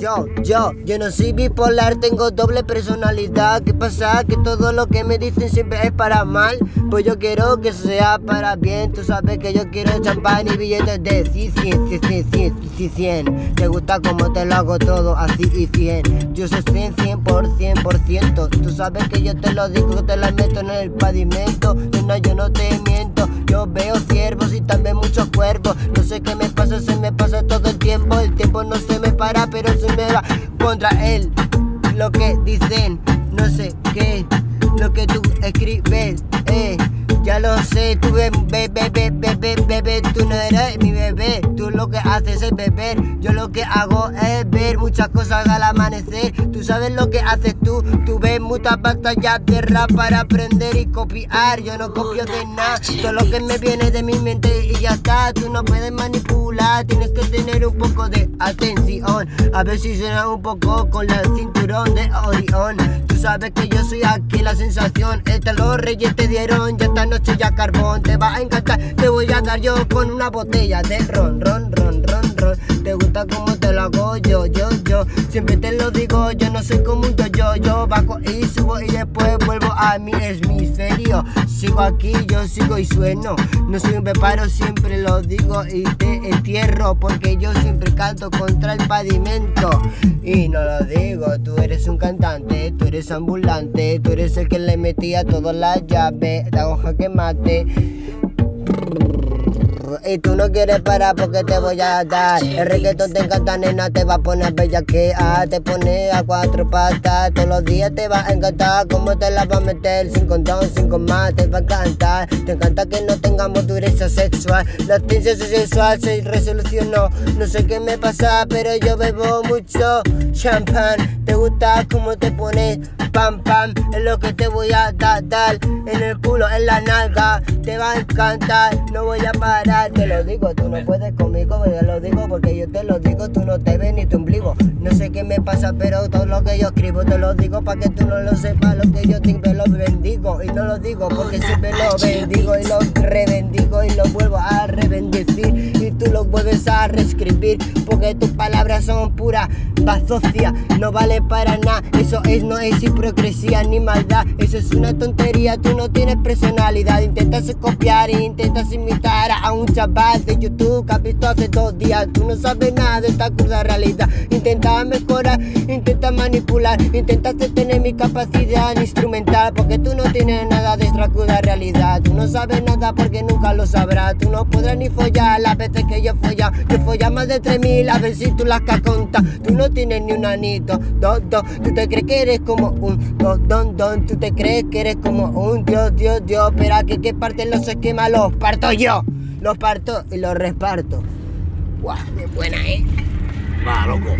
Yo, yo, yo no soy bipolar, tengo doble personalidad. ¿Qué pasa? Que todo lo que me dicen siempre es para mal. Pues yo quiero que sea para bien. Tú sabes que yo quiero champán y billetes de 100, 100, 100, 100, 100. Te gusta como te lo hago todo así y 100. Yo soy 100, 100 por 100 por ciento. Tú sabes que yo te lo digo, te la meto en el pavimento. No, yo no te miento. Yo veo ciervos y también muchos cuervos. No sé qué me pasa, se me pasa todo el tiempo. El tiempo no se me para, pero se contra él. Lo que dicen, no sé qué, lo que tú escribes, eh. Ya lo sé, tú bebé, bebé, bebé, bebé, tú no eres mi bebé. Tú lo que haces es beber, yo lo que hago es ver muchas cosas al amanecer. Tú sabes lo que haces tú, tú ves muchas batallas de rap para aprender y copiar. Yo no copio de nada, todo lo que me viene de mi mente Tú no puedes manipular, tienes que tener un poco de atención. A ver si suena un poco con la cinturón de Orión. Tú sabes que yo soy aquí la sensación, esta los reyes te dieron, ya esta noche ya carbón, te va a encantar. Te voy a dar yo con una botella de ron, ron, ron, ron, ron. Te gusta como te lo hago yo, yo, yo. Siempre te lo digo, yo no soy como un yo, yo bajo y subo y después a mi hemisferio. Sigo aquí, yo sigo y sueno. No soy un preparo, siempre lo digo y te entierro porque yo siempre canto contra el pavimento. Y no lo digo, tú eres un cantante, tú eres ambulante, tú eres el que le metía todas las llaves, la hoja que mate. Y tú no quieres parar porque te voy a dar. El reggaetón te encanta, nena, te va a poner bella que a te pone a cuatro patas. Todos los días te va a encantar cómo te la va a meter. Sin condón, sin más, te va a encantar. Te encanta que no tengamos dureza sexual. La tensión sexual se resolucionó. No sé qué me pasa, pero yo bebo mucho champán. Te gusta cómo te pones pam pam. Es lo que te voy a dar, dar. En el culo, en la nalga. Te va a encantar, no voy a parar. Te lo digo, tú no puedes conmigo. Te lo digo porque yo te lo digo. Tú no te ves ni tu ombligo. No sé qué me pasa, pero todo lo que yo escribo te lo digo para que tú no lo sepas. Lo que yo siempre lo bendigo. Y no lo digo porque siempre lo bendigo y lo rebendigo y lo vuelvo a. Vuelves a reescribir porque tus palabras son pura bazocia. No vale para nada. Eso es, no es hipocresía ni maldad. Eso es una tontería. Tú no tienes personalidad. Intentas copiar intentas imitar a un chaval de YouTube que has visto hace dos días. Tú no sabes nada de esta cruda realidad. Intenta mejorar, intenta manipular, intentas tener mi capacidad instrumental. Porque tú no tienes esta cruda realidad. Tú no sabes nada porque nunca lo sabrás. Tú no podrás ni follar las veces que yo folla. Yo folla más de 3000 a ver si tú las contas. Tú no tienes ni un anito, dos, dos. Tú te crees que eres como un don, don, don. Tú te crees que eres como un dios, dios, dios. Pero aquí que parte los esquemas los parto yo. Los parto y los reparto. Guau, qué buena, eh. Va, loco.